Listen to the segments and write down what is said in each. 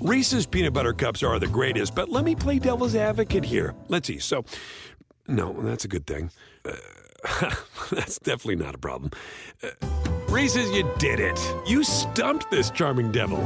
Reese's peanut butter cups are the greatest, but let me play devil's advocate here. Let's see. So, no, that's a good thing. Uh, that's definitely not a problem. Uh, Reese's, you did it. You stumped this charming devil.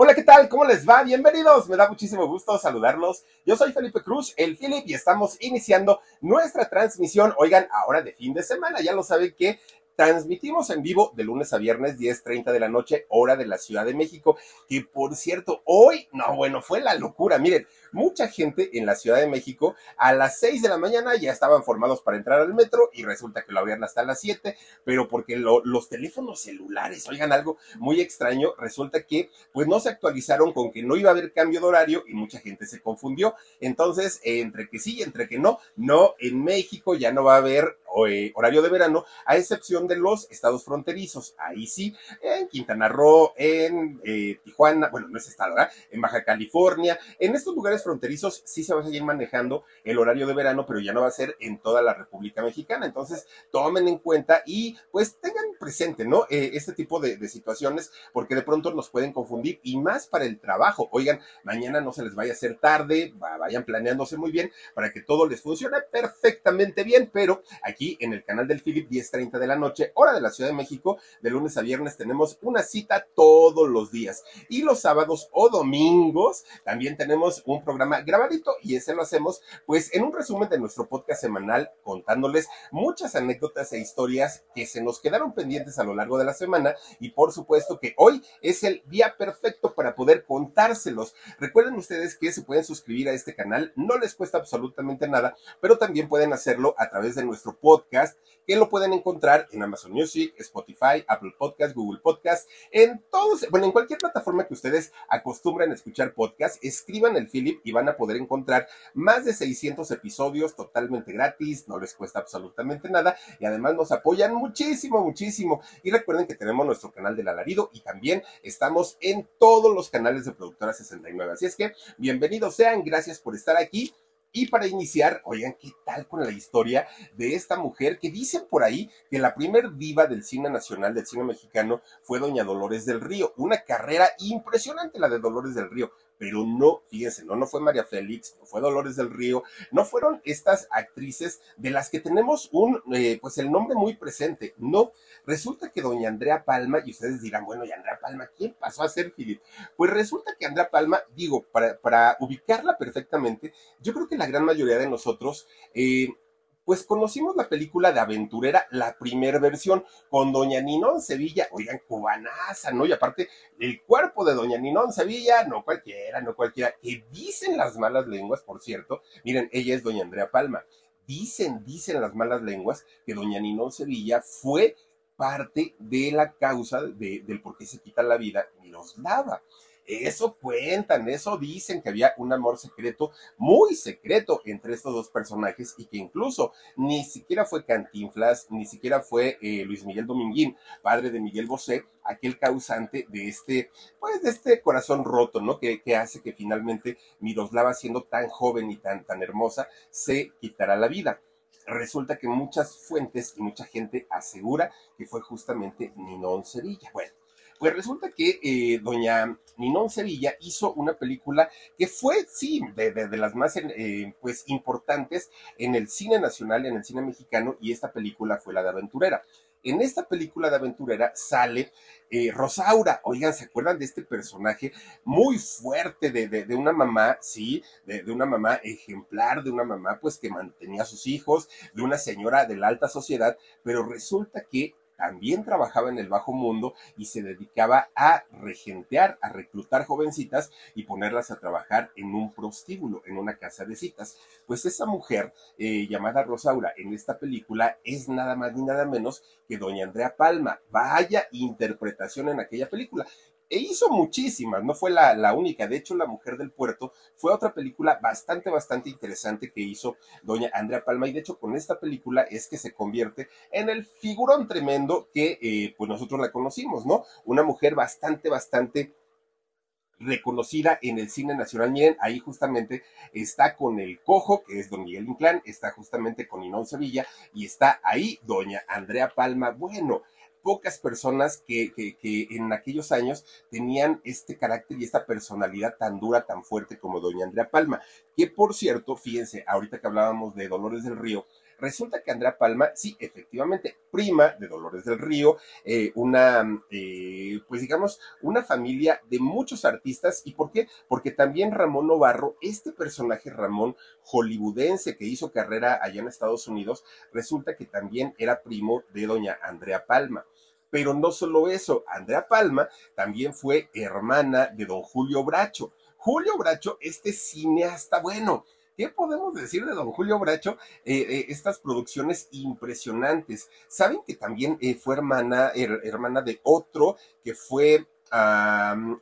Hola, ¿qué tal? ¿Cómo les va? Bienvenidos. Me da muchísimo gusto saludarlos. Yo soy Felipe Cruz, el Philip, y estamos iniciando nuestra transmisión. Oigan, ahora de fin de semana. Ya lo saben que Transmitimos en vivo de lunes a viernes, 10.30 de la noche, hora de la Ciudad de México. Que por cierto, hoy, no, bueno, fue la locura. Miren, mucha gente en la Ciudad de México a las 6 de la mañana ya estaban formados para entrar al metro y resulta que lo abrían hasta las 7, pero porque los teléfonos celulares, oigan algo muy extraño, resulta que pues no se actualizaron con que no iba a haber cambio de horario y mucha gente se confundió. Entonces, entre que sí y entre que no, no, en México ya no va a haber eh, horario de verano, a excepción de los estados fronterizos. Ahí sí, en Quintana Roo, en eh, Tijuana, bueno, no es estado, ¿verdad? En Baja California, en estos lugares fronterizos sí se va a seguir manejando el horario de verano, pero ya no va a ser en toda la República Mexicana. Entonces, tomen en cuenta y pues tengan presente, ¿no? Eh, este tipo de, de situaciones, porque de pronto nos pueden confundir y más para el trabajo. Oigan, mañana no se les vaya a hacer tarde, vayan planeándose muy bien para que todo les funcione perfectamente bien, pero aquí en el canal del Philip 10:30 de la noche, hora de la Ciudad de México, de lunes a viernes tenemos una cita todos los días y los sábados o domingos también tenemos un programa grabadito y ese lo hacemos pues en un resumen de nuestro podcast semanal contándoles muchas anécdotas e historias que se nos quedaron pendientes a lo largo de la semana y por supuesto que hoy es el día perfecto para poder contárselos. Recuerden ustedes que se pueden suscribir a este canal, no les cuesta absolutamente nada, pero también pueden hacerlo a través de nuestro podcast que lo pueden encontrar en Amazon Music, Spotify, Apple Podcast, Google Podcast, en todos, bueno, en cualquier plataforma que ustedes acostumbren a escuchar podcast, escriban el Philip y van a poder encontrar más de 600 episodios totalmente gratis, no les cuesta absolutamente nada y además nos apoyan muchísimo, muchísimo. Y recuerden que tenemos nuestro canal del alarido y también estamos en todos los canales de Productora 69. Así es que bienvenidos sean, gracias por estar aquí. Y para iniciar, oigan, ¿qué tal con la historia de esta mujer que dicen por ahí que la primer diva del cine nacional, del cine mexicano, fue doña Dolores del Río? Una carrera impresionante la de Dolores del Río pero no, fíjense, no, no fue María Félix, no fue Dolores del Río, no fueron estas actrices de las que tenemos un, eh, pues el nombre muy presente, no, resulta que doña Andrea Palma, y ustedes dirán, bueno, y Andrea Palma, ¿quién pasó a ser Philip? Pues resulta que Andrea Palma, digo, para, para ubicarla perfectamente, yo creo que la gran mayoría de nosotros, eh, pues conocimos la película de Aventurera, la primera versión, con Doña Ninón Sevilla, oigan, cubanaza, ¿no? Y aparte, el cuerpo de Doña Ninón Sevilla, no cualquiera, no cualquiera, que dicen las malas lenguas, por cierto, miren, ella es Doña Andrea Palma, dicen, dicen las malas lenguas que Doña Ninón Sevilla fue parte de la causa de, del por qué se quita la vida Miroslava. Eso cuentan, eso dicen que había un amor secreto, muy secreto entre estos dos personajes y que incluso ni siquiera fue Cantinflas, ni siquiera fue eh, Luis Miguel Dominguín, padre de Miguel Bosé, aquel causante de este, pues de este corazón roto, ¿no? Que, que hace que finalmente Miroslava, siendo tan joven y tan, tan hermosa, se quitará la vida resulta que muchas fuentes y mucha gente asegura que fue justamente Ninón Sevilla. Bueno, pues resulta que eh, doña Ninón Sevilla hizo una película que fue, sí, de, de, las más eh, pues, importantes en el cine nacional, en el cine mexicano, y esta película fue la de Aventurera. En esta película de aventurera sale eh, Rosaura. Oigan, ¿se acuerdan de este personaje muy fuerte de, de, de una mamá, sí, de, de, una mamá ejemplar, de una mamá pues que mantenía a sus hijos, de una señora de la alta sociedad, pero resulta que también trabajaba en el bajo mundo y se dedicaba a regentear, a reclutar jovencitas y ponerlas a trabajar en un prostíbulo, en una casa de citas. Pues esa mujer eh, llamada Rosaura en esta película es nada más ni nada menos que doña Andrea Palma. Vaya interpretación en aquella película e hizo muchísimas, no fue la, la, única. De hecho, La Mujer del Puerto fue otra película bastante, bastante interesante que hizo doña Andrea Palma. Y de hecho, con esta película es que se convierte en el figurón tremendo que eh, pues nosotros la conocimos, ¿no? Una mujer bastante, bastante reconocida en el cine nacional. Miren, ahí justamente está con el cojo, que es don Miguel Inclán, está justamente con Inón Sevilla y está ahí doña Andrea Palma. Bueno, pocas personas que, que, en aquellos años tenían este carácter y esta personalidad tan dura, tan fuerte como doña Andrea Palma, que por cierto, fíjense, ahorita que hablábamos de Dolores del Río, Resulta que Andrea Palma, sí, efectivamente, prima de Dolores del Río, eh, una, eh, pues digamos, una familia de muchos artistas. ¿Y por qué? Porque también Ramón Novarro, este personaje Ramón hollywoodense que hizo carrera allá en Estados Unidos, resulta que también era primo de doña Andrea Palma. Pero no solo eso, Andrea Palma también fue hermana de don Julio Bracho. Julio Bracho, este cineasta, bueno, ¿Qué podemos decir de don Julio Bracho? Eh, eh, estas producciones impresionantes. Saben que también eh, fue hermana, hermana de otro que fue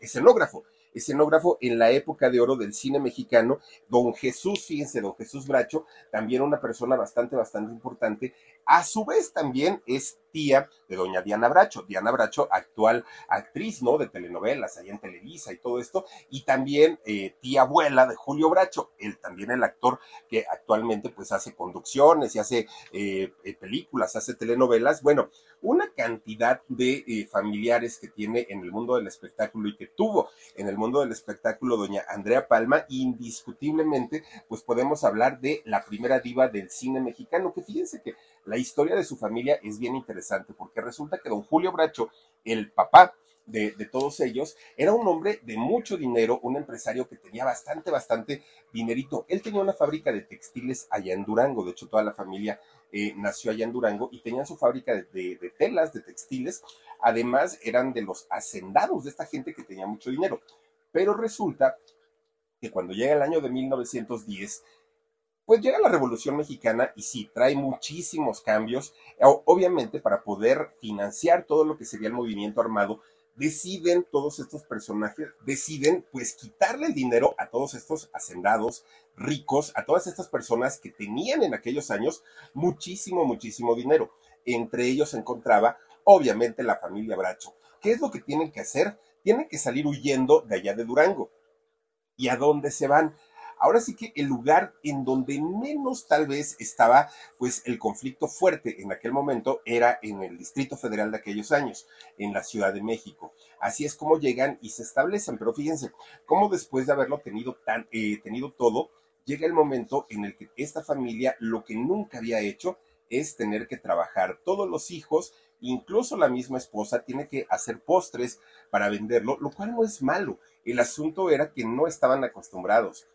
escenógrafo escenógrafo en la época de oro del cine mexicano, don Jesús, fíjense, don Jesús Bracho, también una persona bastante, bastante importante, a su vez también es tía de doña Diana Bracho, Diana Bracho, actual actriz, ¿no? De telenovelas allá en Televisa y todo esto, y también eh, tía abuela de Julio Bracho, él también el actor que actualmente pues hace conducciones y hace eh, eh, películas, hace telenovelas, bueno, una cantidad de familiares que tiene en el mundo del espectáculo y que tuvo en el mundo del espectáculo doña Andrea Palma, indiscutiblemente pues podemos hablar de la primera diva del cine mexicano, que fíjense que la historia de su familia es bien interesante porque resulta que don Julio Bracho, el papá de, todos ellos, era un hombre de mucho dinero, un empresario que tenía bastante, bastante dinerito. Él tenía una fábrica de textiles allá en Durango, de hecho toda la familia eh, nació allá en Durango y tenían su fábrica de, de telas, de textiles. Además, eran de los hacendados de esta gente que tenía mucho dinero. Pero resulta que cuando llega el año de 1910, pues llega la Revolución Mexicana y sí, trae muchísimos cambios. Obviamente, para poder financiar todo lo que sería el movimiento armado, deciden todos estos personajes, deciden pues quitarle el dinero a todos estos hacendados ricos, a todas estas personas que tenían en aquellos años muchísimo, muchísimo dinero. Entre ellos se encontraba, obviamente, la familia Bracho. ¿Qué es lo que tienen que hacer? Tienen que salir huyendo de allá de Durango. ¿Y a dónde se van? Ahora sí que el lugar en donde menos tal vez estaba pues el conflicto fuerte en aquel momento era en el Distrito Federal de aquellos años, en la Ciudad de México. Así es como llegan y se establecen, pero fíjense, cómo después de haberlo tenido, tan, eh, tenido todo, llega el momento en el que esta familia lo que nunca había hecho es tener que trabajar. Todos los hijos, incluso la misma esposa, tiene que hacer postres para venderlo, lo cual no es malo. El asunto era que no estaban acostumbrados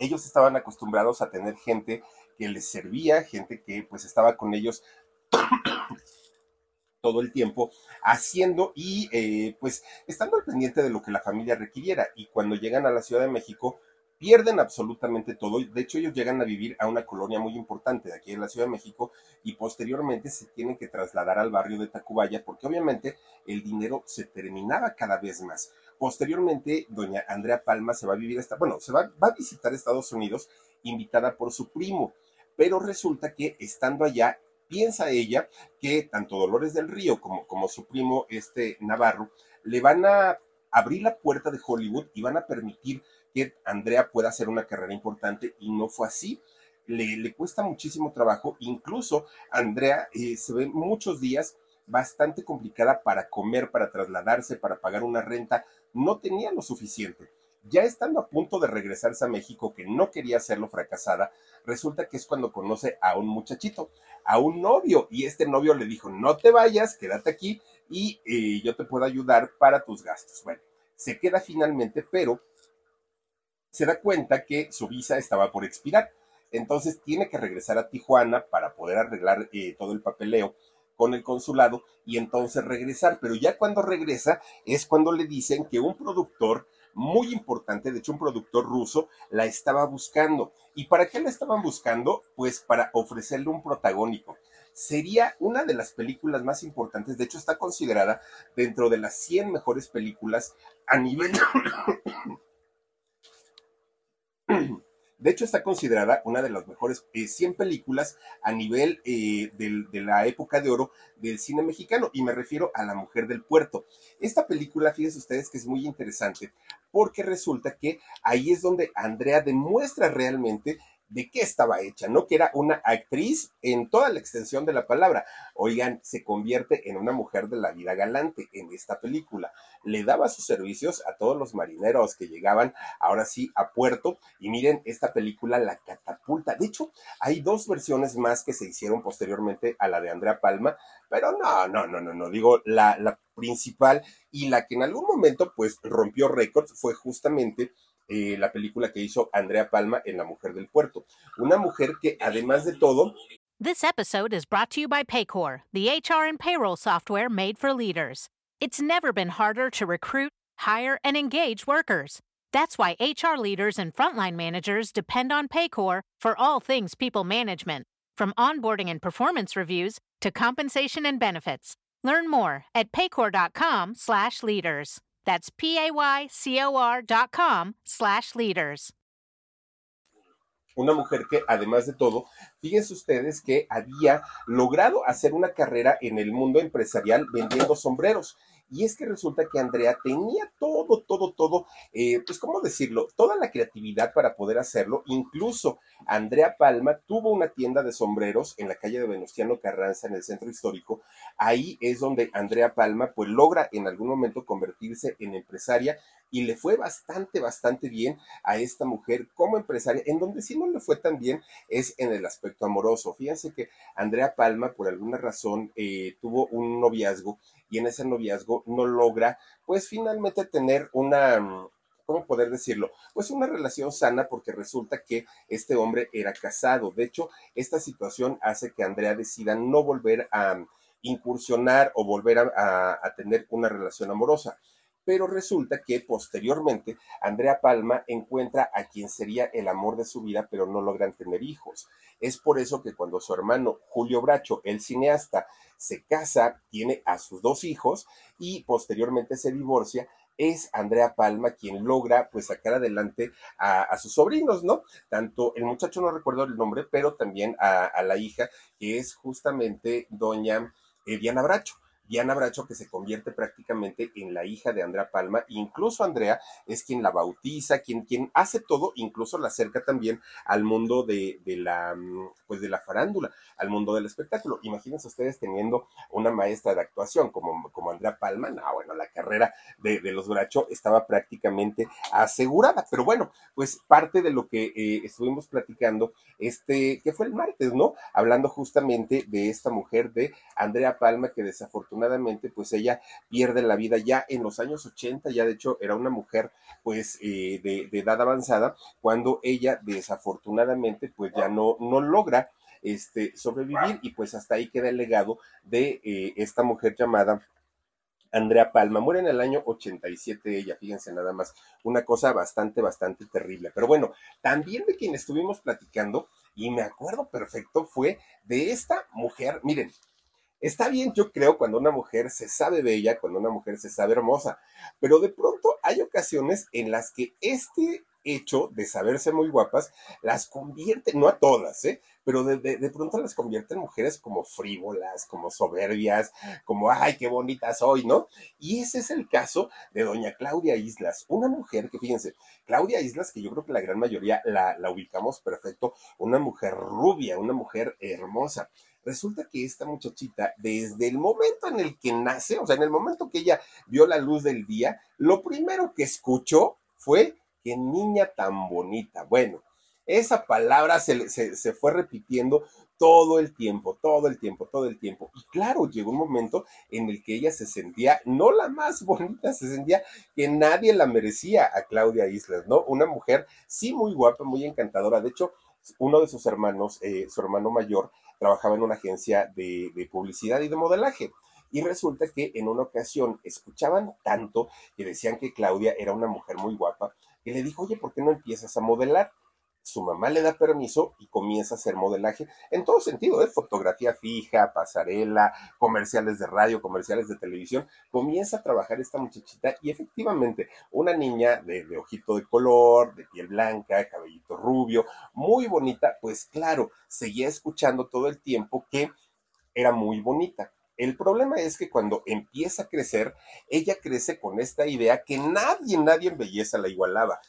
ellos estaban acostumbrados a tener gente que les servía, gente que pues estaba con ellos todo el tiempo haciendo y eh, pues estando al pendiente de lo que la familia requiriera. Y cuando llegan a la Ciudad de México, pierden absolutamente todo. De hecho, ellos llegan a vivir a una colonia muy importante de aquí en la Ciudad de México y posteriormente se tienen que trasladar al barrio de Tacubaya porque obviamente el dinero se terminaba cada vez más. Posteriormente, doña Andrea Palma se va a vivir esta, bueno, se va, va a visitar Estados Unidos invitada por su primo, pero resulta que estando allá piensa ella que tanto Dolores del Río como, como su primo este Navarro le van a abrir la puerta de Hollywood y van a permitir que Andrea pueda hacer una carrera importante y no fue así. Le, le cuesta muchísimo trabajo, incluso Andrea eh, se ve muchos días bastante complicada para comer, para trasladarse, para pagar una renta, no tenía lo suficiente. Ya estando a punto de regresarse a México, que no quería hacerlo fracasada, resulta que es cuando conoce a un muchachito, a un novio, y este novio le dijo, no te vayas, quédate aquí y eh, yo te puedo ayudar para tus gastos. Bueno, se queda finalmente, pero se da cuenta que su visa estaba por expirar. Entonces tiene que regresar a Tijuana para poder arreglar eh, todo el papeleo con el consulado y entonces regresar. Pero ya cuando regresa es cuando le dicen que un productor muy importante, de hecho un productor ruso, la estaba buscando. ¿Y para qué la estaban buscando? Pues para ofrecerle un protagónico. Sería una de las películas más importantes, de hecho está considerada dentro de las 100 mejores películas a nivel De hecho, está considerada una de las mejores 100 eh, películas a nivel eh, de la época de oro del cine mexicano, y me refiero a La Mujer del Puerto. Esta película, fíjense ustedes que es muy interesante, porque resulta que ahí es donde Andrea demuestra realmente de qué estaba hecha, ¿no? Que era una actriz en toda la extensión de la palabra. Oigan, se convierte en una mujer de la vida galante en esta película. Le daba sus servicios a todos los marineros que llegaban ahora sí a puerto y miren, esta película la catapulta. De hecho, hay dos versiones más que se hicieron posteriormente a la de Andrea Palma, pero no, no, no, no, no, digo, la, la principal y la que en algún momento pues rompió récords fue justamente eh, la película que hizo Andrea Palma en La Mujer del Puerto. Una mujer que además de todo... This episode is brought to you by Paycor, the HR and payroll software made for leaders. It's never been harder to recruit, hire, and engage workers. That's why HR leaders and frontline managers depend on Paycor for all things people management, from onboarding and performance reviews to compensation and benefits. Learn more at paycor.com/leaders. That's P-A-Y-C-O-R dot com slash leaders. Una mujer que, además de todo, fíjense ustedes que había logrado hacer una carrera en el mundo empresarial vendiendo sombreros. Y es que resulta que Andrea tenía todo, todo, todo, eh, pues, ¿cómo decirlo? Toda la creatividad para poder hacerlo. Incluso Andrea Palma tuvo una tienda de sombreros en la calle de Venustiano Carranza, en el centro histórico. Ahí es donde Andrea Palma, pues, logra en algún momento convertirse en empresaria y le fue bastante, bastante bien a esta mujer como empresaria. En donde sí no le fue tan bien es en el aspecto amoroso. Fíjense que Andrea Palma, por alguna razón, eh, tuvo un noviazgo y en ese noviazgo no logra, pues finalmente tener una, ¿cómo poder decirlo? Pues una relación sana porque resulta que este hombre era casado. De hecho, esta situación hace que Andrea decida no volver a incursionar o volver a tener una relación amorosa pero resulta que posteriormente Andrea Palma encuentra a quien sería el amor de su vida, pero no logran tener hijos. Es por eso que cuando su hermano Julio Bracho, el cineasta, se casa, tiene a sus dos hijos y posteriormente se divorcia, es Andrea Palma quien logra pues sacar adelante a, sus sobrinos, ¿no? Tanto el muchacho no recuerdo el nombre, pero también a, la hija, que es justamente doña eh, Diana Bracho. Diana Bracho, que se convierte prácticamente en la hija de Andrea Palma, incluso Andrea es quien la bautiza, quien, quien hace todo, incluso la acerca también al mundo de, de la, mm, pues de la farándula, al mundo del espectáculo. Imagínense ustedes teniendo una maestra de actuación como, como Andrea Palma, no, bueno, la carrera de, los Bracho estaba prácticamente asegurada, pero bueno, pues parte de lo que eh, estuvimos platicando, este, que fue el martes, ¿no? Hablando justamente de esta mujer de Andrea Palma que desafortunadamente pues ella pierde la vida ya en los años 80, ya de hecho era una mujer, pues, eh, de, edad avanzada, cuando ella desafortunadamente, pues ya no, no logra este, sobrevivir y pues hasta ahí queda el legado de eh, esta mujer llamada Andrea Palma. Muere en el año 87 ella, fíjense nada más, una cosa bastante, bastante terrible. Pero bueno, también de quien estuvimos platicando, y me acuerdo perfecto, fue de esta mujer, miren, Está bien, yo creo, cuando una mujer se sabe bella, cuando una mujer se sabe hermosa, pero de pronto hay ocasiones en las que este hecho de saberse muy guapas las convierte, no a todas, ¿eh? pero de, de, pronto las convierte en mujeres como frívolas, como soberbias, como, ay, qué bonita soy, ¿no? Y ese es el caso de doña Claudia Islas, una mujer que, fíjense, Claudia Islas, que yo creo que la gran mayoría la, la ubicamos perfecto, una mujer rubia, una mujer hermosa. Resulta que esta muchachita, desde el momento en el que nace, o sea, en el momento que ella vio la luz del día, lo primero que escuchó fue qué niña tan bonita. Bueno, esa palabra se, se, fue repitiendo todo el tiempo, todo el tiempo, todo el tiempo. Y claro, llegó un momento en el que ella se sentía, no la más bonita, se sentía que nadie la merecía a Claudia Islas, ¿no? Una mujer, sí, muy guapa, muy encantadora. De hecho, uno de sus hermanos, eh, su hermano mayor, trabajaba en una agencia de, publicidad y de modelaje. Y resulta que en una ocasión escuchaban tanto que decían que Claudia era una mujer muy guapa, que le dijo, oye, ¿por qué no empiezas a modelar? Su mamá le da permiso y comienza a hacer modelaje en todo sentido, ¿eh? fotografía fija, pasarela, comerciales de radio, comerciales de televisión. Comienza a trabajar esta muchachita y efectivamente una niña de, ojito de color, de piel blanca, cabellito rubio, muy bonita, pues claro, seguía escuchando todo el tiempo que era muy bonita. El problema es que cuando empieza a crecer, ella crece con esta idea que nadie, nadie en belleza la igualaba,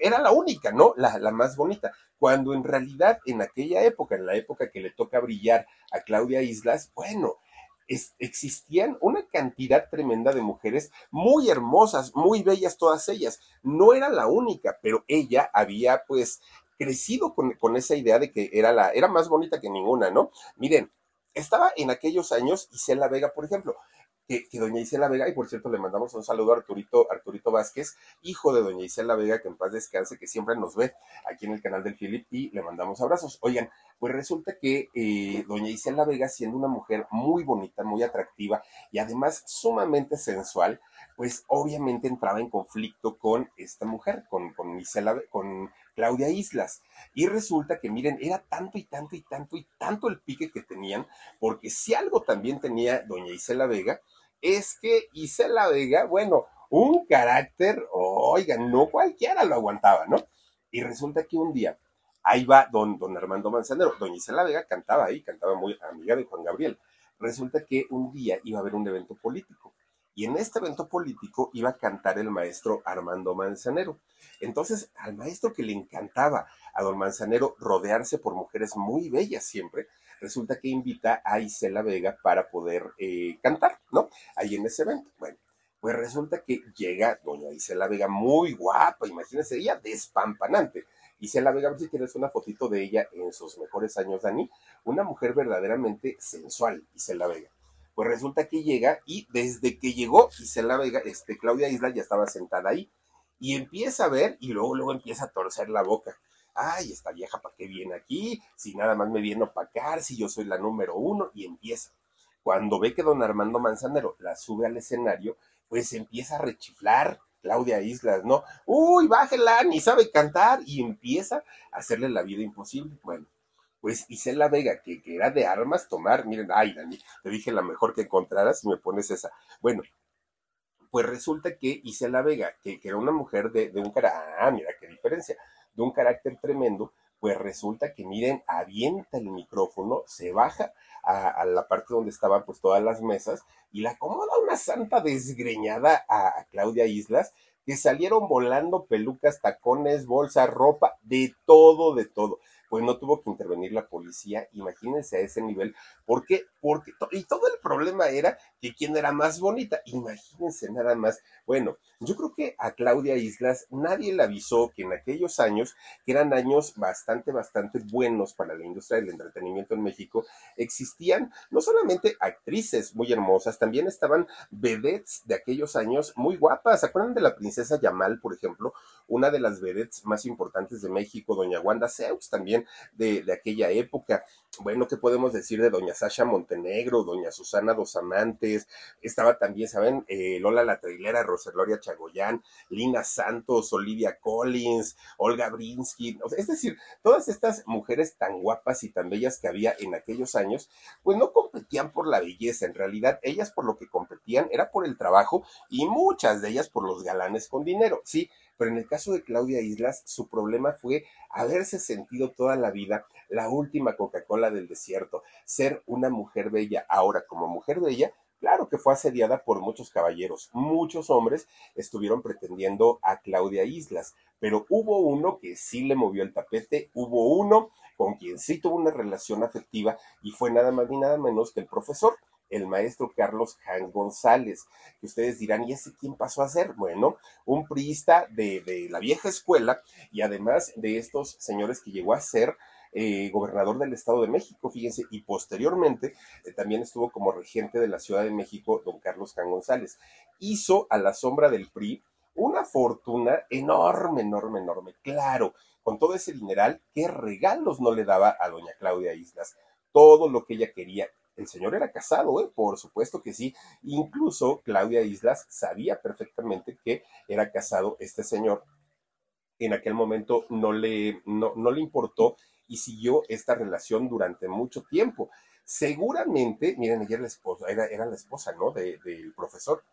era la única, ¿no? La, la más bonita. Cuando en realidad en aquella época, en la época que le toca brillar a Claudia Islas, bueno, existían una cantidad tremenda de mujeres muy hermosas, muy bellas todas ellas. No era la única, pero ella había pues crecido con, con, esa idea de que era la, era más bonita que ninguna, ¿no? Miren, estaba en aquellos años Isela Vega, por ejemplo que, doña Isela Vega, y por cierto le mandamos un saludo a Arturito, Arturito Vázquez, hijo de doña Isela Vega, que en paz descanse, que siempre nos ve aquí en el canal del Philip, y le mandamos abrazos. Oigan, pues resulta que eh, doña Isela Vega, siendo una mujer muy bonita, muy atractiva y además sumamente sensual, pues obviamente entraba en conflicto con esta mujer, con, con Isela, con Claudia Islas. Y resulta que, miren, era tanto y tanto y tanto y tanto el pique que tenían, porque si algo también tenía doña Isela Vega, es que Isela Vega, bueno, un carácter, oigan, no cualquiera lo aguantaba, ¿no? Y resulta que un día, ahí va don, don Armando Manzanero, doña Isela Vega cantaba ahí, cantaba muy amiga de Juan Gabriel. Resulta que un día iba a haber un evento político y en este evento político iba a cantar el maestro Armando Manzanero. Entonces, al maestro que le encantaba a don Manzanero rodearse por mujeres muy bellas siempre, resulta que invita a Isela Vega para poder eh, cantar, ¿no? Ahí en ese evento. Bueno, pues resulta que llega doña Isela Vega muy guapa, imagínense, ella despampanante. Isela Vega, a ver si tienes una fotito de ella en sus mejores años, Dani, una mujer verdaderamente sensual, Isela Vega. Pues resulta que llega y desde que llegó Isela Vega, este, Claudia Isla ya estaba sentada ahí y empieza a ver y luego, luego empieza a torcer la boca ay, esta vieja, ¿para qué viene aquí? Si nada más me viene a opacar, si yo soy la número uno, y empieza. Cuando ve que don Armando Manzanero la sube al escenario, pues empieza a rechiflar Claudia Islas, ¿no? Uy, bájela, ni sabe cantar, y empieza a hacerle la vida imposible. Bueno, pues Isela Vega, que, que era de armas tomar, miren, ay, Dani, te dije la mejor que encontraras y me pones esa. Bueno, pues resulta que Isela Vega, que, que era una mujer de, de un cara, ah, mira qué diferencia, de un carácter tremendo, pues resulta que miren, avienta el micrófono, se baja a, a, la parte donde estaban pues todas las mesas y la acomoda una santa desgreñada a, a Claudia Islas, que salieron volando pelucas, tacones, bolsa, ropa, de todo, de todo pues no tuvo que intervenir la policía, imagínense a ese nivel, ¿por qué? Porque, y todo el problema era que quién era más bonita, imagínense nada más, bueno, yo creo que a Claudia Islas nadie le avisó que en aquellos años, que eran años bastante, bastante buenos para la industria del entretenimiento en México, existían no solamente actrices muy hermosas, también estaban vedettes de aquellos años muy guapas. ¿Se acuerdan de la princesa Yamal, por ejemplo? Una de las vedettes más importantes de México, doña Wanda Zeus, también de, de aquella época. Bueno, ¿qué podemos decir de doña Sasha Montenegro, doña Susana Dos Amantes? Estaba también, ¿saben? Eh, Lola la Trailera, Roseloria Chagoyán, Lina Santos, Olivia Collins, Olga Brinsky. Es decir, todas estas mujeres tan guapas y tan bellas que había en aquellos años, pues no competían por la belleza. En realidad, ellas por lo que competían era por el trabajo y muchas de ellas por los galanes con dinero. Sí, pero en el caso de Claudia Islas, su problema fue haberse sentido toda la vida la última Coca-Cola del desierto, ser una mujer bella. Ahora, como mujer bella, Claro que fue asediada por muchos caballeros, muchos hombres estuvieron pretendiendo a Claudia Islas, pero hubo uno que sí le movió el tapete, hubo uno con quien sí tuvo una relación afectiva y fue nada más ni nada menos que el profesor el maestro Carlos Jan González, que ustedes dirán, ¿y ese quién pasó a ser? Bueno, un priista de, de la vieja escuela y además de estos señores que llegó a ser eh, gobernador del Estado de México, fíjense, y posteriormente eh, también estuvo como regente de la Ciudad de México, don Carlos Jan González. Hizo a la sombra del PRI una fortuna enorme, enorme, enorme. Claro, con todo ese dineral, ¿qué regalos no le daba a doña Claudia Islas? Todo lo que ella quería. El señor era casado, ¿eh? por supuesto que sí. Incluso Claudia Islas sabía perfectamente que era casado este señor. En aquel momento no le, no, no le importó y siguió esta relación durante mucho tiempo. Seguramente, miren, ella era la esposa, era, era la esposa, ¿no? Del de, profesor.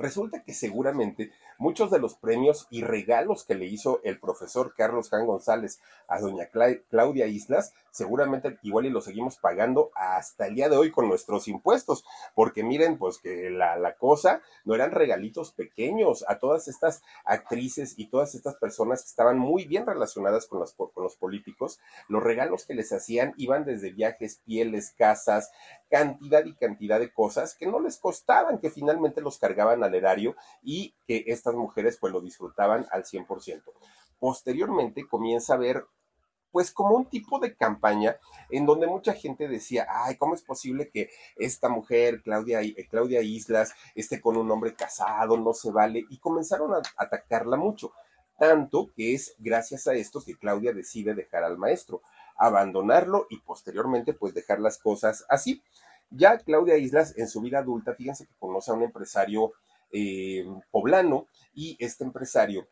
Resulta que seguramente muchos de los premios y regalos que le hizo el profesor Carlos Jan González a doña Claudia Islas, seguramente igual y lo seguimos pagando hasta el día de hoy con nuestros impuestos, porque miren, pues que la, cosa no eran regalitos pequeños. A todas estas actrices y todas estas personas que estaban muy bien relacionadas con, con los políticos, los regalos que les hacían iban desde viajes, pieles, casas, cantidad y cantidad de cosas que no les costaban, que finalmente los cargaban y que estas mujeres pues lo disfrutaban al 100%. Posteriormente comienza a ver pues como un tipo de campaña en donde mucha gente decía, ay, ¿cómo es posible que esta mujer, Claudia, eh, Claudia Islas, esté con un hombre casado, no se vale? Y comenzaron a atacarla mucho, tanto que es gracias a esto que Claudia decide dejar al maestro, abandonarlo y posteriormente pues dejar las cosas así. Ya Claudia Islas en su vida adulta, fíjense que conoce a un empresario eh, poblano y este empresario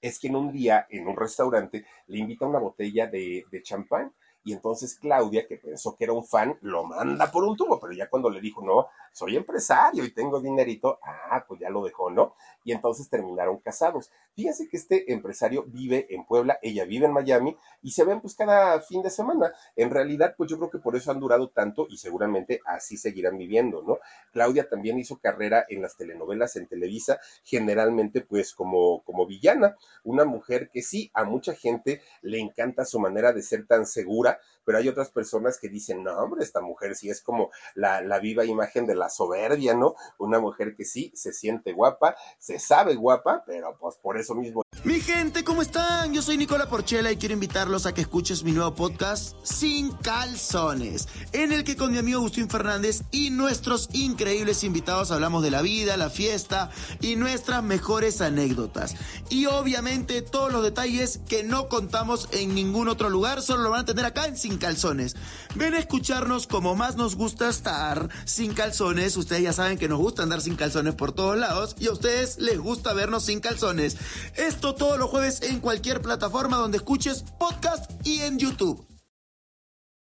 es quien un día en un restaurante le invita una botella de, de champán y entonces Claudia, que pensó que era un fan, lo manda por un tubo, pero ya cuando le dijo, no, soy empresario y tengo dinerito, ah, pues ya lo dejó, ¿no? Y entonces terminaron casados. Fíjense que este empresario vive en Puebla, ella vive en Miami y se ven pues cada fin de semana. En realidad, pues yo creo que por eso han durado tanto y seguramente así seguirán viviendo, ¿no? Claudia también hizo carrera en las telenovelas en Televisa, generalmente pues como, como villana, una mujer que sí, a mucha gente le encanta su manera de ser tan segura, pero hay otras personas que dicen, no, hombre, esta mujer sí es como la, la viva imagen de la soberbia, ¿no? Una mujer que sí se siente guapa, se sabe guapa, pero pues por eso mismo. Mi gente, ¿cómo están? Yo soy Nicola Porchela y quiero invitarlos a que escuches mi nuevo podcast Sin Calzones, en el que con mi amigo Agustín Fernández y nuestros increíbles invitados hablamos de la vida, la fiesta y nuestras mejores anécdotas. Y obviamente todos los detalles que no contamos en ningún otro lugar, solo lo van a tener acá en Sin Calzones. Ven a escucharnos como más nos gusta estar sin calzones. Ustedes ya saben que nos gusta andar sin calzones por todos lados y a ustedes les gusta vernos sin calzones. Esto todos los jueves en cualquier plataforma donde escuches podcast y en YouTube.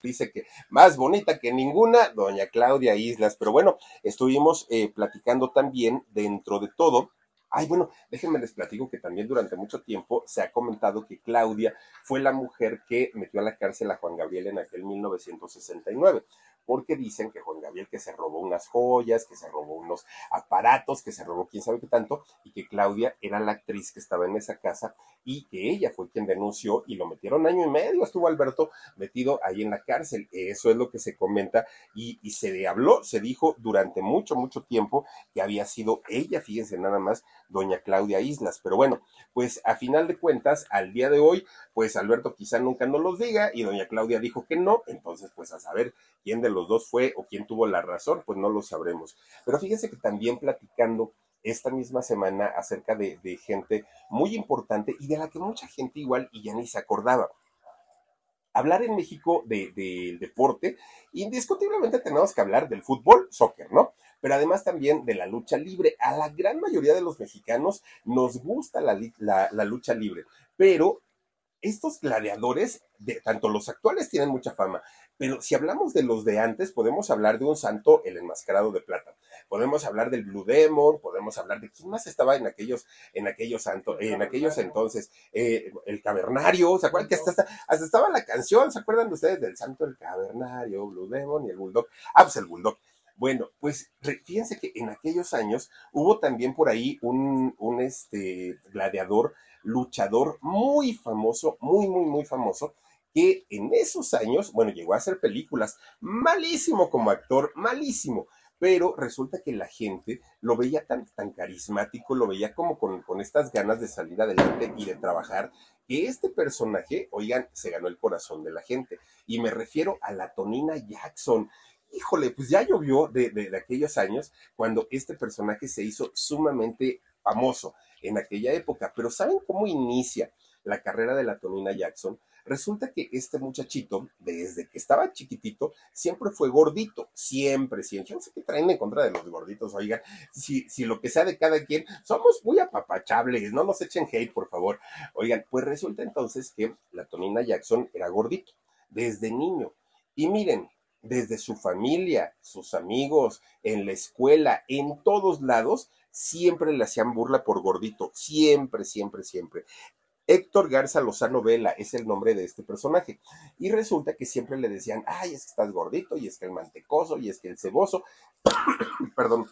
Dice que más bonita que ninguna, doña Claudia Islas. Pero bueno, estuvimos eh, platicando también dentro de todo Ay, bueno, déjenme les platico que también durante mucho tiempo se ha comentado que Claudia fue la mujer que metió a la cárcel a Juan Gabriel en aquel 1969 porque dicen que Juan Gabriel que se robó unas joyas, que se robó unos aparatos, que se robó quién sabe qué tanto, y que Claudia era la actriz que estaba en esa casa y que ella fue quien denunció y lo metieron año y medio, estuvo Alberto metido ahí en la cárcel. Eso es lo que se comenta y, y se habló, se dijo durante mucho, mucho tiempo que había sido ella, fíjense nada más, doña Claudia Islas. Pero bueno, pues a final de cuentas, al día de hoy, pues Alberto quizá nunca nos los diga y doña Claudia dijo que no, entonces pues a saber quién de los dos fue o quién tuvo la razón, pues no lo sabremos. Pero fíjense que también platicando esta misma semana acerca de, gente muy importante y de la que mucha gente igual y ya ni se acordaba hablar en México del de, deporte, indiscutiblemente tenemos que hablar del fútbol, soccer, ¿no? Pero además también de la lucha libre. A la gran mayoría de los mexicanos nos gusta la, la lucha libre, pero estos gladiadores, de, tanto los actuales tienen mucha fama, pero si hablamos de los de antes, podemos hablar de un santo, el enmascarado de plata. Podemos hablar del Blue Demon, podemos hablar de quién más estaba en aquellos, en aquellos santos, en aquellos entonces, eh, el cavernario, ¿se acuerdan que hasta, hasta, estaba la canción? ¿Se acuerdan de ustedes del santo, el cavernario, Blue Demon y el Bulldog? Ah, pues el Bulldog. Bueno, pues fíjense que en aquellos años hubo también por ahí un, un este, gladiador, luchador muy famoso, muy, muy, muy famoso, que en esos años, bueno, llegó a hacer películas, malísimo como actor, malísimo, pero resulta que la gente lo veía tan, tan carismático, lo veía como con, con estas ganas de salir adelante y de trabajar, que este personaje, oigan, se ganó el corazón de la gente. Y me refiero a la Tonina Jackson. Híjole, pues ya llovió de, de, de aquellos años cuando este personaje se hizo sumamente famoso en aquella época. Pero ¿saben cómo inicia la carrera de la Tonina Jackson? Resulta que este muchachito, desde que estaba chiquitito, siempre fue gordito, siempre, siempre. no sé qué traen en contra de los gorditos, oigan, si, si lo que sea de cada quien, somos muy apapachables, no nos echen hate, por favor. Oigan, pues resulta entonces que la Tonina Jackson era gordito, desde niño. Y miren, desde su familia, sus amigos, en la escuela, en todos lados, siempre le hacían burla por gordito, siempre, siempre, siempre. Héctor Garza Lozano Vela es el nombre de este personaje. Y resulta que siempre le decían, ay, es que estás gordito, y es que el mantecoso, y es que el ceboso, perdón,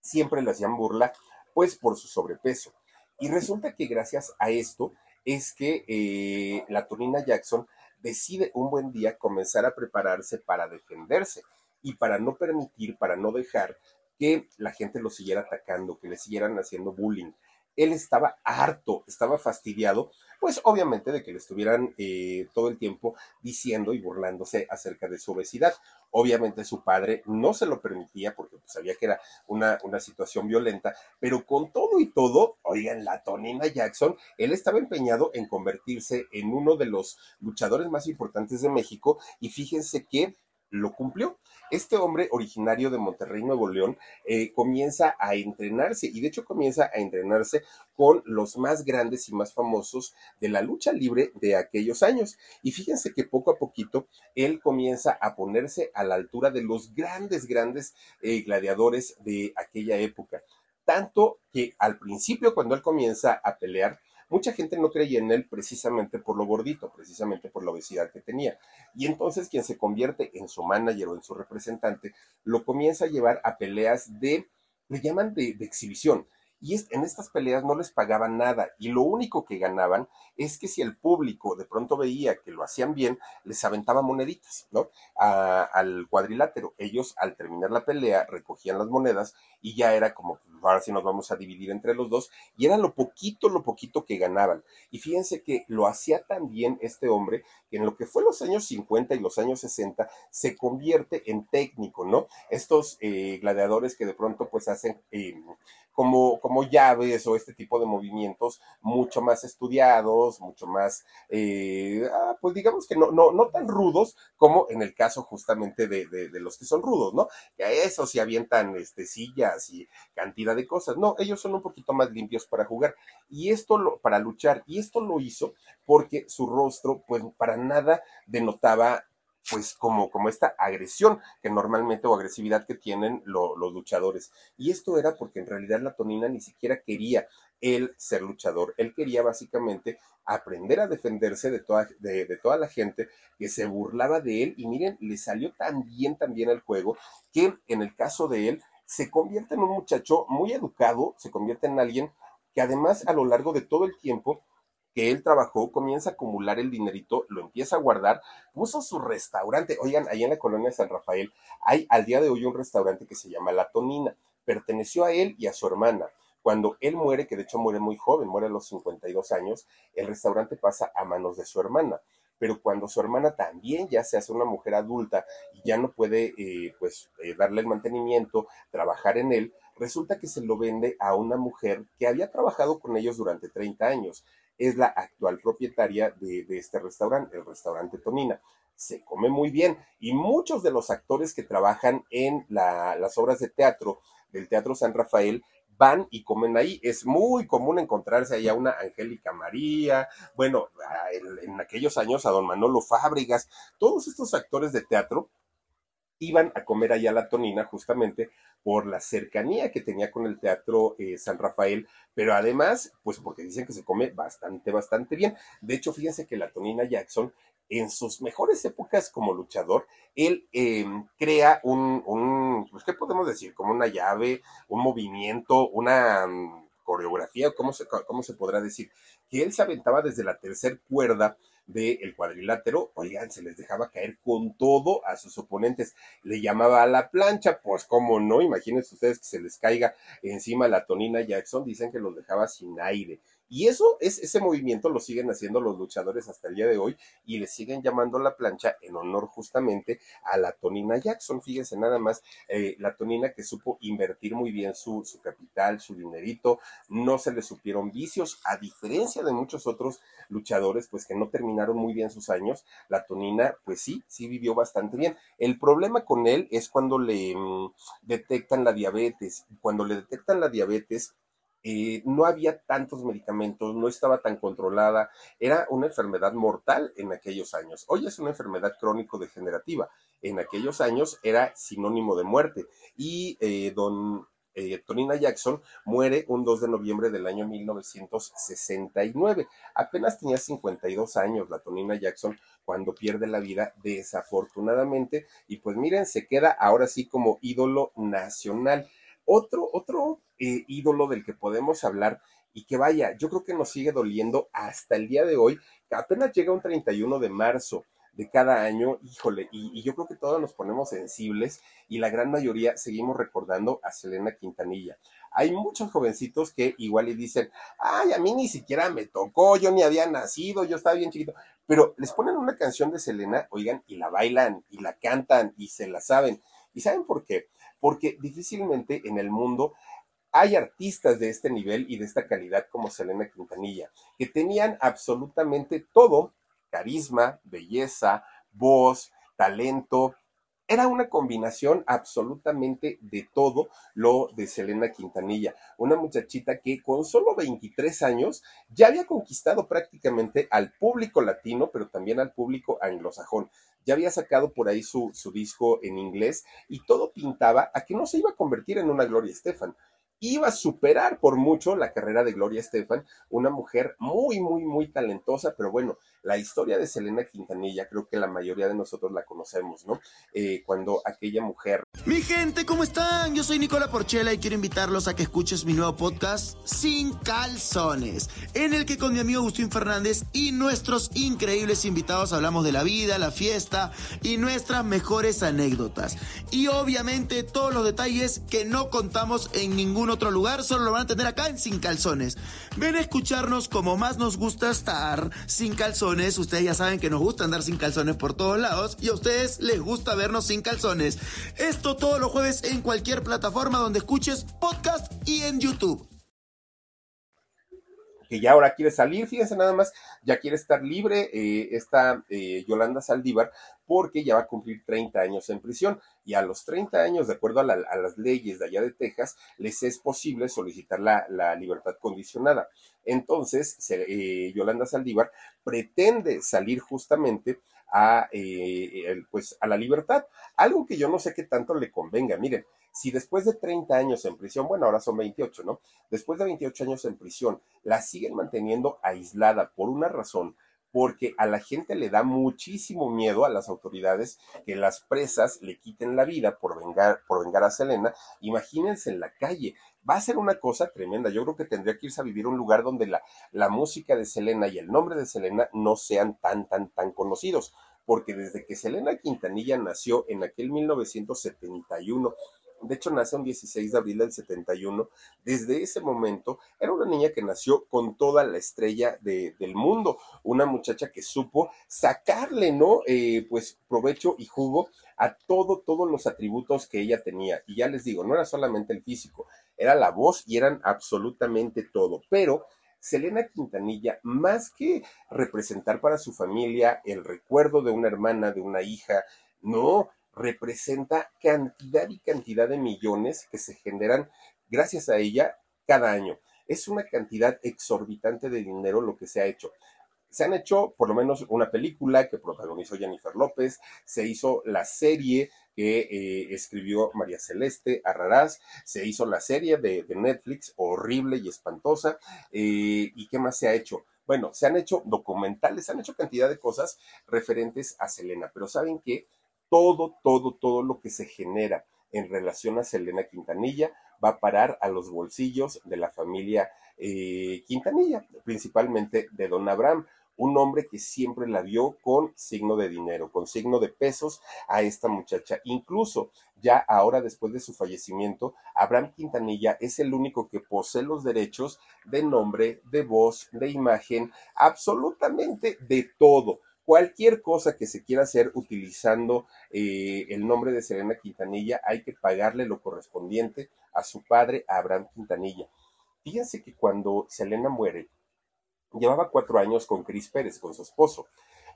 siempre le hacían burla, pues por su sobrepeso. Y resulta que gracias a esto es que eh, la Tonina Jackson decide un buen día comenzar a prepararse para defenderse y para no permitir, para no dejar que la gente lo siguiera atacando, que le siguieran haciendo bullying él estaba harto, estaba fastidiado, pues obviamente de que le estuvieran eh, todo el tiempo diciendo y burlándose acerca de su obesidad. Obviamente su padre no se lo permitía porque pues, sabía que era una, una situación violenta, pero con todo y todo, oigan, la Tonina Jackson, él estaba empeñado en convertirse en uno de los luchadores más importantes de México y fíjense que lo cumplió. Este hombre originario de Monterrey, Nuevo León, eh, comienza a entrenarse y de hecho comienza a entrenarse con los más grandes y más famosos de la lucha libre de aquellos años. Y fíjense que poco a poquito él comienza a ponerse a la altura de los grandes, grandes eh, gladiadores de aquella época. Tanto que al principio, cuando él comienza a pelear, Mucha gente no creía en él precisamente por lo gordito, precisamente por la obesidad que tenía. Y entonces quien se convierte en su manager o en su representante, lo comienza a llevar a peleas de, le llaman de, de exhibición. Y en estas peleas no les pagaban nada y lo único que ganaban es que si el público de pronto veía que lo hacían bien, les aventaba moneditas, ¿no? al cuadrilátero. Ellos al terminar la pelea recogían las monedas y ya era como, ahora sí nos vamos a dividir entre los dos y era lo poquito, lo poquito que ganaban. Y fíjense que lo hacía tan bien este hombre que en lo que fue los años 50 y los años 60 se convierte en técnico, ¿no? Estos eh, gladiadores que de pronto pues hacen... Eh, como, como llaves o este tipo de movimientos mucho más estudiados, mucho más, eh, ah, pues digamos que no, no, no tan rudos como en el caso justamente de, de, los que son rudos, ¿no? Que eso sí avientan este, sillas y cantidad de cosas. No, ellos son un poquito más limpios para jugar y esto lo, para luchar. Y esto lo hizo porque su rostro, pues para nada denotaba pues como, como esta agresión que normalmente o agresividad que tienen los luchadores. Y esto era porque en realidad la Tonina ni siquiera quería él ser luchador. Él quería básicamente aprender a defenderse de toda, de, de, toda la gente que se burlaba de él. Y miren, le salió tan bien, tan bien el juego, que en el caso de él, se convierte en un muchacho muy educado, se convierte en alguien que además a lo largo de todo el tiempo que él trabajó, comienza a acumular el dinerito, lo empieza a guardar, puso su restaurante. Oigan, ahí en la colonia de San Rafael hay al día de hoy un restaurante que se llama La Tonina. Perteneció a él y a su hermana. Cuando él muere, que de hecho muere muy joven, muere a los 52 años, el restaurante pasa a manos de su hermana. Pero cuando su hermana también ya se hace una mujer adulta y ya no puede, eh, pues, eh, darle el mantenimiento, trabajar en él, resulta que se lo vende a una mujer que había trabajado con ellos durante 30 años es la actual propietaria de, este restaurante, el restaurante Tonina. Se come muy bien y muchos de los actores que trabajan en las obras de teatro del Teatro San Rafael van y comen ahí. Es muy común encontrarse allá una Angélica María, bueno, en, en, aquellos años a don Manolo Fábregas, todos estos actores de teatro iban a comer allá la Tonina justamente por la cercanía que tenía con el Teatro eh, San Rafael, pero además, pues porque dicen que se come bastante, bastante bien. De hecho, fíjense que la Tonina Jackson, en sus mejores épocas como luchador, él em, crea un, un, pues, ¿qué podemos decir? Como una llave, un movimiento, una um, coreografía, ¿cómo se, ¿cómo se podrá decir? Que él se aventaba desde la tercera cuerda del cuadrilátero, oigan, se les dejaba caer con todo a sus oponentes. Le llamaba a la plancha, pues cómo no, imagínense ustedes que se les caiga encima la Tonina Jackson, dicen que los dejaba sin aire. Y eso es ese movimiento lo siguen haciendo los luchadores hasta el día de hoy y le siguen llamando la plancha en honor justamente a la Tonina Jackson. Fíjense nada más, eh, la Tonina que supo invertir muy bien su, su capital, su dinerito, no se le supieron vicios, a diferencia de muchos otros luchadores, pues que no terminaron muy bien sus años. La Tonina, pues sí, sí vivió bastante bien. El problema con él es cuando le mm, detectan la diabetes. Cuando le detectan la diabetes, eh, no había tantos medicamentos, no estaba tan controlada, era una enfermedad mortal en aquellos años. Hoy es una enfermedad crónico-degenerativa. En aquellos años era sinónimo de muerte. Y eh, don eh, Tonina Jackson muere un 2 de noviembre del año 1969. Apenas tenía 52 años la Tonina Jackson cuando pierde la vida desafortunadamente y pues miren, se queda ahora sí como ídolo nacional. Otro, otro eh, ídolo del que podemos hablar y que vaya, yo creo que nos sigue doliendo hasta el día de hoy, apenas llega un 31 de marzo de cada año, híjole, y, yo creo que todos nos ponemos sensibles y la gran mayoría seguimos recordando a Selena Quintanilla. Hay muchos jovencitos que igual y dicen, ay, a mí ni siquiera me tocó, yo ni había nacido, yo estaba bien chiquito, pero les ponen una canción de Selena, oigan, y la bailan, y la cantan, y se la saben. ¿Y saben por qué? Porque difícilmente en el mundo hay artistas de este nivel y de esta calidad como Selena Quintanilla, que tenían absolutamente todo carisma, belleza, voz, talento. Era una combinación absolutamente de todo lo de Selena Quintanilla, una muchachita que con solo 23 años ya había conquistado prácticamente al público latino, pero también al público anglosajón. Ya había sacado por ahí su, su disco en inglés y todo pintaba a que no se iba a convertir en una Gloria Estefan iba a superar por mucho la carrera de Gloria Estefan, una mujer muy, muy, muy talentosa, pero bueno, la historia de Selena Quintanilla creo que la mayoría de nosotros la conocemos, ¿no? Eh, cuando aquella mujer... Mi gente, ¿cómo están? Yo soy Nicola Porchela y quiero invitarlos a que escuches mi nuevo podcast Sin Calzones, en el que con mi amigo Agustín Fernández y nuestros increíbles invitados hablamos de la vida, la fiesta y nuestras mejores anécdotas. Y obviamente todos los detalles que no contamos en ningún otro lugar, solo lo van a tener acá en Sin Calzones. Ven a escucharnos como más nos gusta estar sin calzones. Ustedes ya saben que nos gusta andar sin calzones por todos lados y a ustedes les gusta vernos sin calzones. Esto todos los jueves en cualquier plataforma donde escuches podcast y en YouTube que ya ahora quiere salir, fíjense nada más, ya quiere estar libre eh, esta eh, Yolanda Saldívar porque ya va a cumplir 30 años en prisión y a los 30 años, de acuerdo a, las leyes de allá de Texas, les es posible solicitar la, libertad condicionada. Entonces, eh, Yolanda Saldívar pretende salir justamente a, pues, a la libertad, algo que yo no sé qué tanto le convenga. Miren, si después de 30 años en prisión, bueno, ahora son 28, ¿no? Después de 28 años en prisión, la siguen manteniendo aislada por una razón, porque a la gente le da muchísimo miedo a las autoridades que las presas le quiten la vida por vengar, por vengar a Selena. Imagínense en la calle. Va a ser una cosa tremenda. Yo creo que tendría que irse a vivir a un lugar donde la, la música de Selena y el nombre de Selena no sean tan, tan, tan conocidos. Porque desde que Selena Quintanilla nació en aquel 1971, de hecho nace un 16 de abril del 71, desde ese momento era una niña que nació con toda la estrella del mundo, una muchacha que supo sacarle, ¿no? Eh, pues provecho y jugo a todo, todos los atributos que ella tenía. Y ya les digo, no era solamente el físico, era la voz y eran absolutamente todo, pero... Selena Quintanilla, más que representar para su familia el recuerdo de una hermana, de una hija, no, representa cantidad y cantidad de millones que se generan gracias a ella cada año. Es una cantidad exorbitante de dinero lo que se ha hecho. Se han hecho por lo menos una película que protagonizó Jennifer López, se hizo la serie que eh, escribió María Celeste Arraraz, se hizo la serie de, Netflix, horrible y espantosa, eh, y qué más se ha hecho. Bueno, se han hecho documentales, se han hecho cantidad de cosas referentes a Selena, pero ¿saben qué? Todo, todo, todo lo que se genera en relación a Selena Quintanilla va a parar a los bolsillos de la familia eh, Quintanilla, principalmente de don Abraham, un hombre que siempre la vio con signo de dinero, con signo de pesos a esta muchacha. Incluso ya ahora después de su fallecimiento, Abraham Quintanilla es el único que posee los derechos de nombre, de voz, de imagen, absolutamente de todo cualquier cosa que se quiera hacer utilizando eh, el nombre de Selena Quintanilla, hay que pagarle lo correspondiente a su padre, Abraham Quintanilla. Fíjense que cuando Selena muere, llevaba cuatro años con Cris Pérez, con su esposo.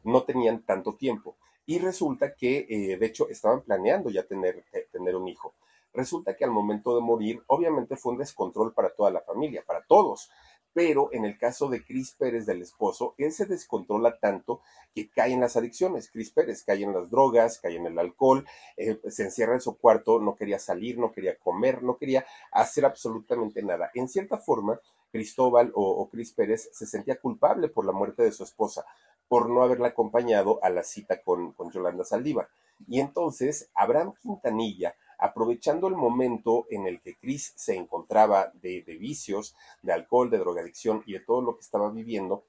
No tenían tanto tiempo. Y resulta que, eh, de hecho, estaban planeando ya tener, tener un hijo. Resulta que al momento de morir, obviamente fue un descontrol para toda la familia, para todos Pero en el caso de Cris Pérez, del esposo, él se descontrola tanto que cae en las adicciones. Cris Pérez cae en las drogas, cae en el alcohol, eh, se encierra en su cuarto, no quería salir, no quería comer, no quería hacer absolutamente nada. En cierta forma, Cristóbal o, Cris Pérez se sentía culpable por la muerte de su esposa, por no haberla acompañado a la cita con, con Yolanda Saldívar. Y entonces Abraham Quintanilla aprovechando el momento en el que Chris se encontraba de, vicios, de alcohol, de drogadicción y de todo lo que estaba viviendo,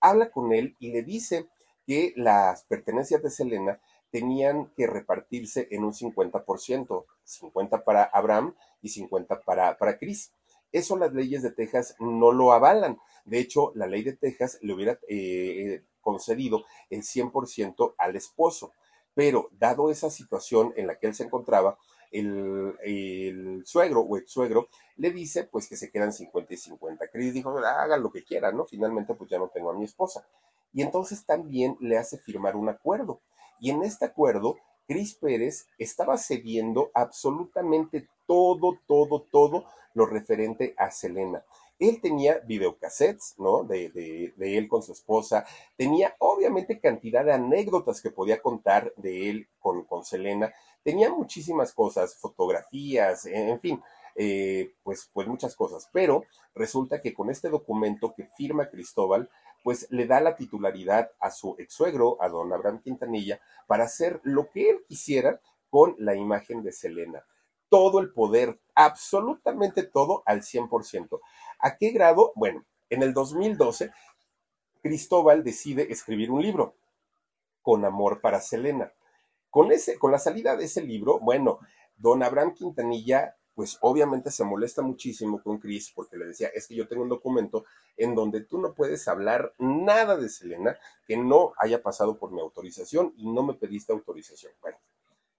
habla con él y le dice que las pertenencias de Selena tenían que repartirse en un 50%, 50 para Abraham y 50 para, para Chris. Eso las leyes de Texas no lo avalan. De hecho, la ley de Texas le hubiera eh, concedido el 100% al esposo. Pero dado esa situación en la que él se encontraba, el, suegro o ex suegro le dice pues que se quedan 50 y 50. Chris dijo, hagan lo que quieran, ¿no? Finalmente pues ya no tengo a mi esposa. Y entonces también le hace firmar un acuerdo. Y en este acuerdo, Chris Pérez estaba cediendo absolutamente todo, todo, todo lo referente a Selena. Él tenía videocassettes, ¿no? De, él con su esposa. Tenía obviamente cantidad de anécdotas que podía contar de él con, con Selena tenía muchísimas cosas, fotografías, en fin, eh, pues, pues muchas cosas, pero resulta que con este documento que firma Cristóbal, pues le da la titularidad a su ex suegro, a don Abraham Quintanilla, para hacer lo que él quisiera con la imagen de Selena. Todo el poder, absolutamente todo al 100%. ¿A qué grado? Bueno, en el 2012, Cristóbal decide escribir un libro, Con Amor para Selena. Con, ese, con la salida de ese libro, bueno, don Abraham Quintanilla, pues obviamente se molesta muchísimo con Chris porque le decía, es que yo tengo un documento en donde tú no puedes hablar nada de Selena que no haya pasado por mi autorización y no me pediste autorización. Bueno,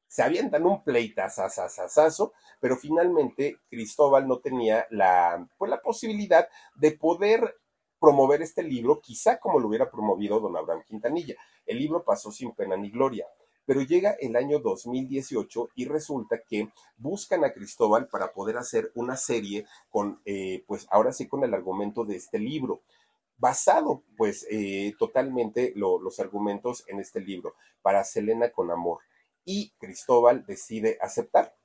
se avientan un pleitazazazazazo, pero finalmente Cristóbal no tenía la, pues, la posibilidad de poder promover este libro, quizá como lo hubiera promovido don Abraham Quintanilla. El libro pasó sin pena ni gloria. Pero llega el año 2018 y resulta que buscan a Cristóbal para poder hacer una serie con, eh, pues ahora sí con el argumento de este libro basado pues eh, totalmente los argumentos en este libro para Selena con amor y Cristóbal decide aceptar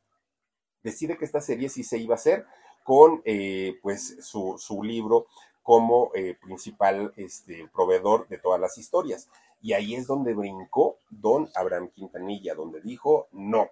decide que esta serie sí se iba a hacer con eh, pues su, su, libro como principal este, proveedor de todas las historias y ahí es donde brincó don Abraham Quintanilla, donde dijo no.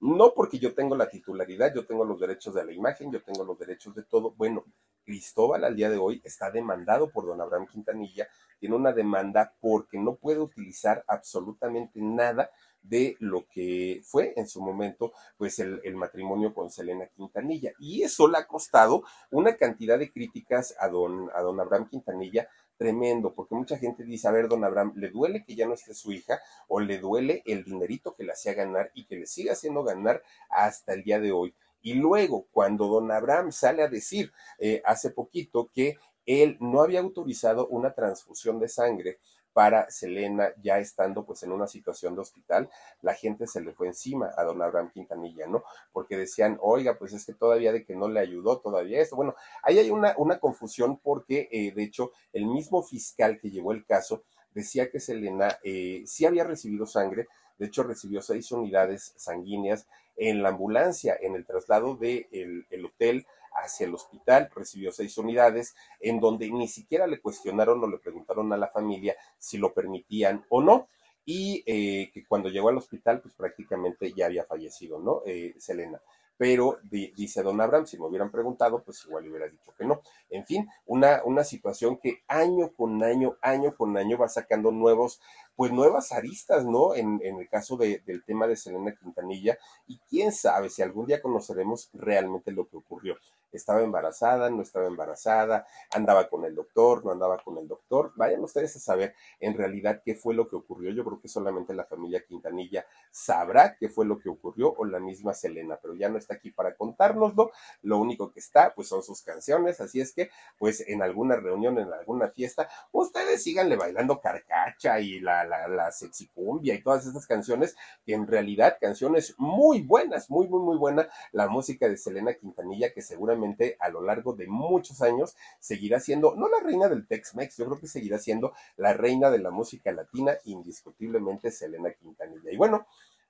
No porque yo tengo la titularidad, yo tengo los derechos de la imagen, yo tengo los derechos de todo. Bueno, Cristóbal al día de hoy está demandado por don Abraham Quintanilla, tiene una demanda porque no puede utilizar absolutamente nada de lo que fue en su momento pues el, el, matrimonio con Selena Quintanilla y eso le ha costado una cantidad de críticas a don, a don Abraham Quintanilla tremendo, porque mucha gente dice, a ver, don Abraham, ¿le duele que ya no esté su hija o le duele el dinerito que le hacía ganar y que le siga haciendo ganar hasta el día de hoy? Y luego, cuando don Abraham sale a decir eh, hace poquito que él no había autorizado una transfusión de sangre para Selena ya estando pues en una situación de hospital, la gente se le fue encima a don Abraham Quintanilla, ¿no? Porque decían, oiga, pues es que todavía de que no le ayudó todavía esto. Bueno, ahí hay una, una confusión porque eh, de hecho el mismo fiscal que llevó el caso decía que Selena eh, sí había recibido sangre, de hecho recibió seis unidades sanguíneas en la ambulancia, en el traslado del de el hotel hacia el hospital, recibió seis unidades, en donde ni siquiera le cuestionaron o le preguntaron a la familia si lo permitían o no, y eh, que cuando llegó al hospital, pues prácticamente ya había fallecido, ¿no? Eh, Selena pero dice don Abraham, si me hubieran preguntado, pues igual hubiera dicho que no. En fin, una, una situación que año con año, año con año va sacando nuevos, pues nuevas aristas, ¿no? En, en el caso de, del tema de Selena Quintanilla, y quién sabe si algún día conoceremos realmente lo que ocurrió estaba embarazada, no estaba embarazada, andaba con el doctor, no andaba con el doctor. Vayan ustedes a saber en realidad qué fue lo que ocurrió. Yo creo que solamente la familia Quintanilla sabrá qué fue lo que ocurrió o la misma Selena, pero ya no está aquí para contárnoslo. Lo único que está, pues son sus canciones. Así es que, pues en alguna reunión, en alguna fiesta, ustedes síganle bailando carcacha y la, la, la sexicumbia y todas esas canciones, que en realidad canciones muy buenas, muy, muy, muy buenas. La música de Selena Quintanilla, que seguramente a lo largo de muchos años seguirá siendo, no la reina del Tex-Mex, yo creo que seguirá siendo la reina de la música latina, indiscutiblemente Selena Quintanilla. Y bueno,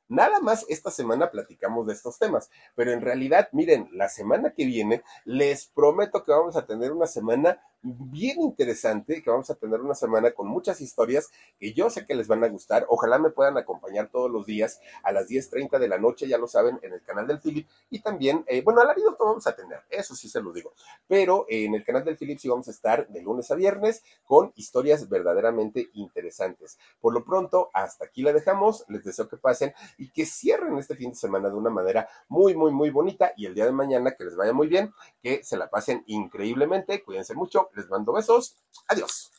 Nada más esta semana platicamos de estos temas, pero en realidad, miren, la semana que viene les prometo que vamos a tener una semana bien interesante, que vamos a tener una semana con muchas historias que yo sé que les van a gustar. Ojalá me puedan acompañar todos los días a las 10.30 de la noche, ya lo saben, en el canal del Philip. Y también, eh, bueno, al todo vamos a tener, eso sí se lo digo. Pero eh, en el canal del Philip sí vamos a estar de lunes a viernes con historias verdaderamente interesantes. Por lo pronto, hasta aquí la dejamos. Les deseo que pasen y que cierren este fin de semana de una manera muy, muy, muy bonita. Y el día de mañana que les vaya muy bien, que se la pasen increíblemente. Cuídense mucho les mando besos. Adiós.